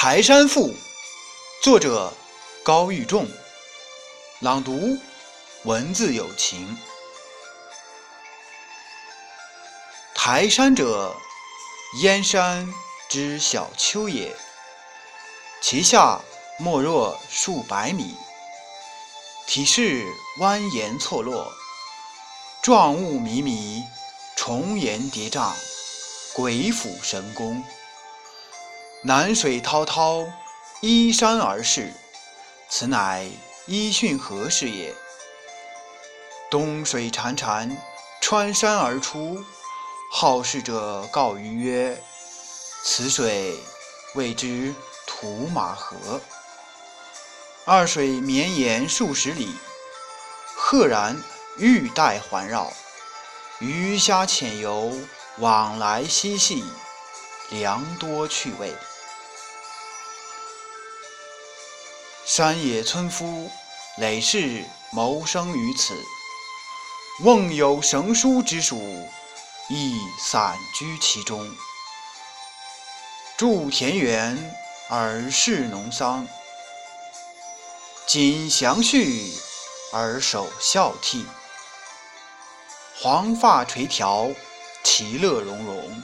台山赋》，作者高玉仲，朗读文字有情。台山者，燕山之小丘也，其下莫若数百米，体势蜿蜒错落，状物靡靡，重岩叠嶂，鬼斧神工。南水滔滔，依山而势，此乃依训河是也。东水潺潺，穿山而出，好事者告余曰：“此水谓之土马河。”二水绵延数十里，赫然玉带环绕，鱼虾潜游，往来嬉戏。良多趣味。山野村夫累世谋生于此，瓮有绳书之属，亦散居其中。筑田园而事农桑，谨详序而守孝悌。黄发垂髫，其乐融融。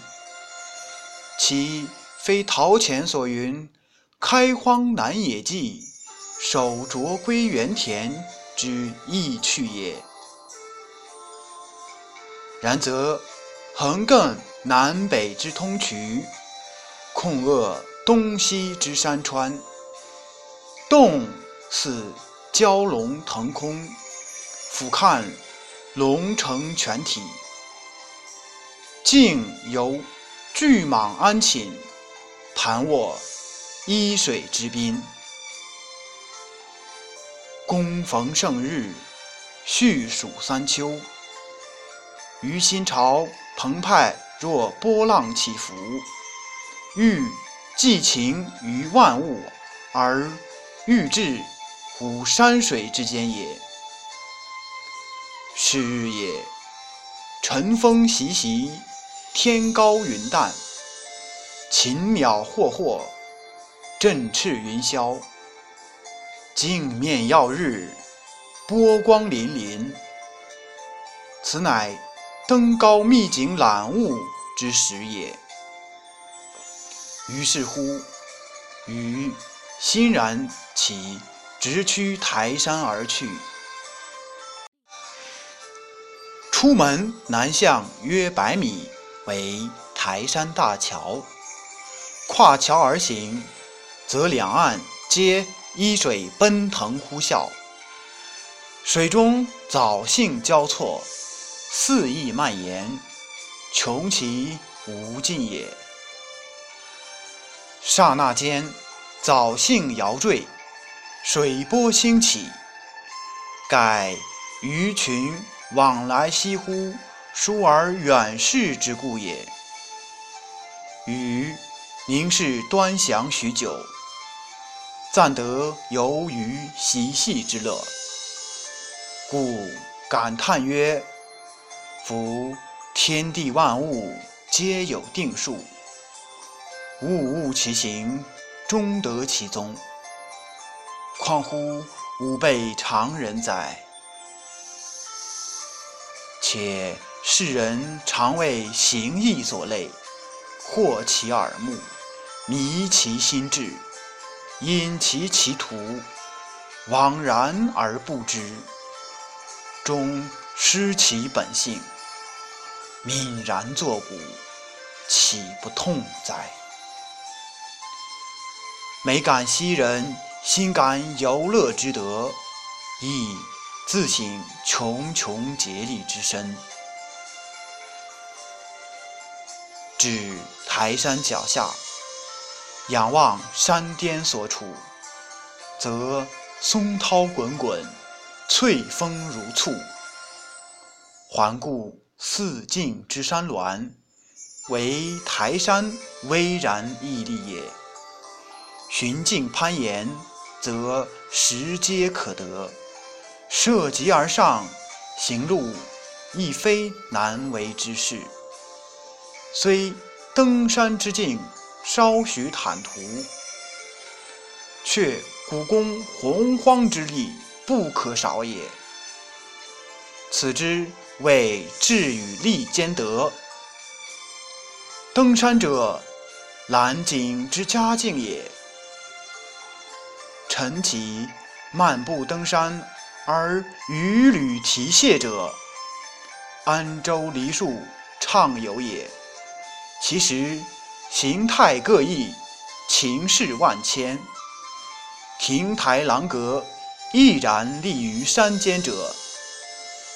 其非陶潜所云“开荒南野际，守拙归园田”之意趣也。然则横亘南北之通衢，控扼东西之山川，动似蛟龙腾空，俯瞰龙城全体，静犹。巨蟒安寝，盘卧依水之滨。恭逢盛日，序属三秋。于心潮澎湃若波浪起伏，欲寄情于万物，而欲至乎山水之间也。是日也，晨风习习。天高云淡，禽鸟霍霍，振翅云霄。镜面耀日，波光粼粼。此乃登高觅景览物之时也。于是乎，余欣然起，直趋台山而去。出门南向约百米。为台山大桥，跨桥而行，则两岸皆依水奔腾呼啸，水中藻荇交错，肆意蔓延，穷其无尽也。刹那间，藻荇摇坠，水波兴起，盖鱼群往来翕呼。疏而远视之故也。余凝视端详许久，暂得游鱼嬉戏之乐，故感叹曰：“夫天地万物皆有定数，物物其行，终得其宗。况乎吾辈常人哉？”且。世人常为形意所累，惑其耳目，迷其心智，因其其途，枉然而不知，终失其本性，泯然作古，岂不痛哉？每感昔人，心感游乐之德，亦自省穷穷竭力之身。至台山脚下，仰望山巅所处，则松涛滚滚，翠峰如簇。环顾四境之山峦，唯台山巍然屹立也。寻径攀岩，则石阶可得，涉级而上，行路亦非难为之事。虽登山之境稍许坦途，却古宫洪荒之力不可少也。此之谓智与力兼得。登山者，揽景之佳境也。晨起漫步登山而屡屡提携者，安州梨树畅游也。其实形态各异，情势万千。亭台廊阁，毅然立于山间者，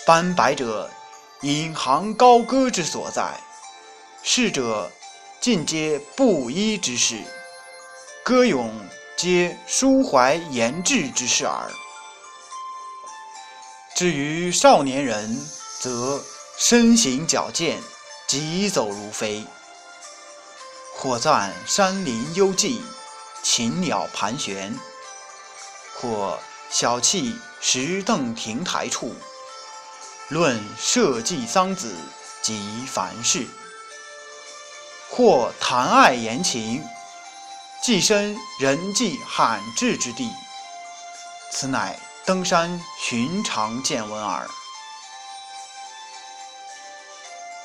斑白者，引吭高歌之所在。逝者，尽皆布衣之事；歌咏，皆抒怀言志之事耳。至于少年人，则身形矫健，疾走如飞，或赞山林幽寂，禽鸟盘旋。或小憩石凳亭台处，论社稷桑梓及凡事；或谈爱言情，寄身人迹罕至之地。此乃登山寻常见闻耳。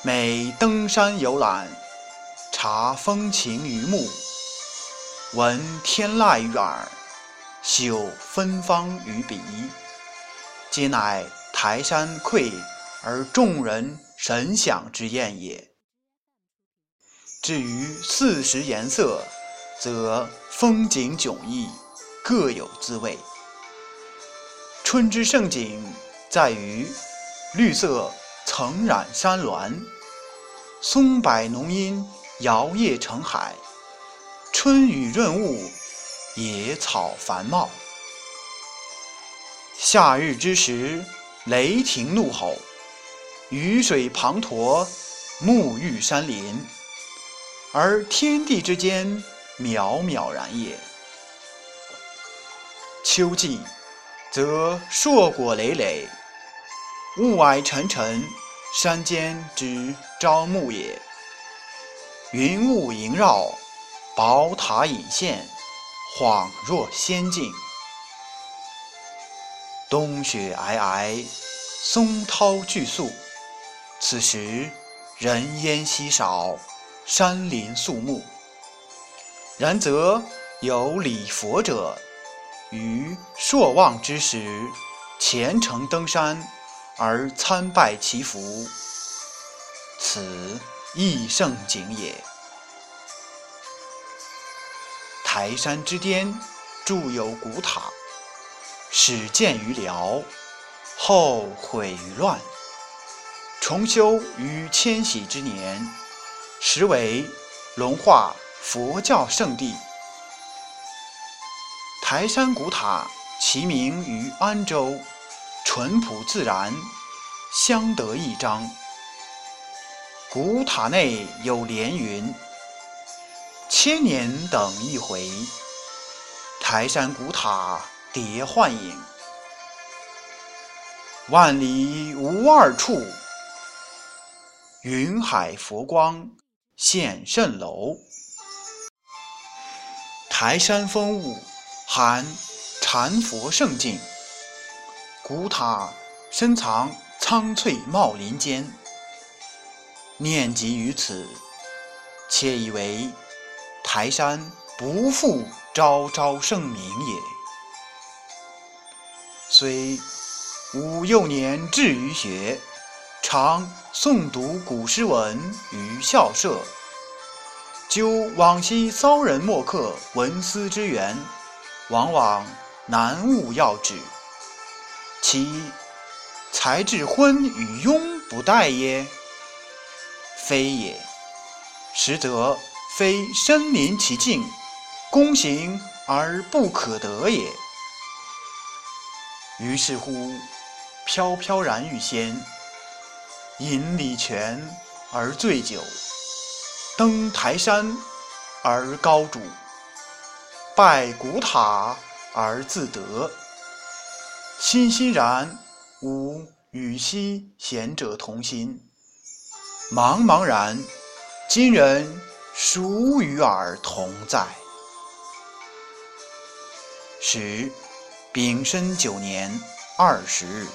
每登山游览，察风情于目，闻天籁于耳。嗅芬芳于鼻，皆乃台山愧而众人神享之宴也。至于四时颜色，则风景迥异，各有滋味。春之盛景，在于绿色层染山峦，松柏浓荫摇曳成海，春雨润物。野草繁茂，夏日之时，雷霆怒吼，雨水滂沱，沐浴山林，而天地之间，渺渺然也。秋季，则硕果累累，雾霭沉沉，山间之朝暮也。云雾萦绕，宝塔隐现。恍若仙境，冬雪皑皑，松涛巨肃。此时人烟稀少，山林肃穆。然则有礼佛者，于朔望之时，虔诚登山而参拜祈福，此亦胜景也。台山之巅，筑有古塔，始建于辽，后毁于乱，重修于千禧之年，实为龙化佛教圣地。台山古塔其名于安州，淳朴自然，相得益彰。古塔内有连云。千年等一回，台山古塔叠幻影，万里无二处，云海佛光现蜃楼。台山风物含禅佛圣境，古塔深藏苍翠茂林间，念及于此，窃以为。台山不负昭昭盛名也。虽吾幼年志于学，常诵读古诗文于校舍，究往昔骚人墨客文思之源，往往难悟要旨。其才智昏与庸不殆耶？非也，实则。非身临其境，躬行而不可得也。于是乎，飘飘然欲仙，饮礼泉而醉酒，登台山而高主，拜古塔而自得。欣欣然，吾与昔贤者同心；茫茫然，今人。孰与尔同在？时，丙申九年二十日。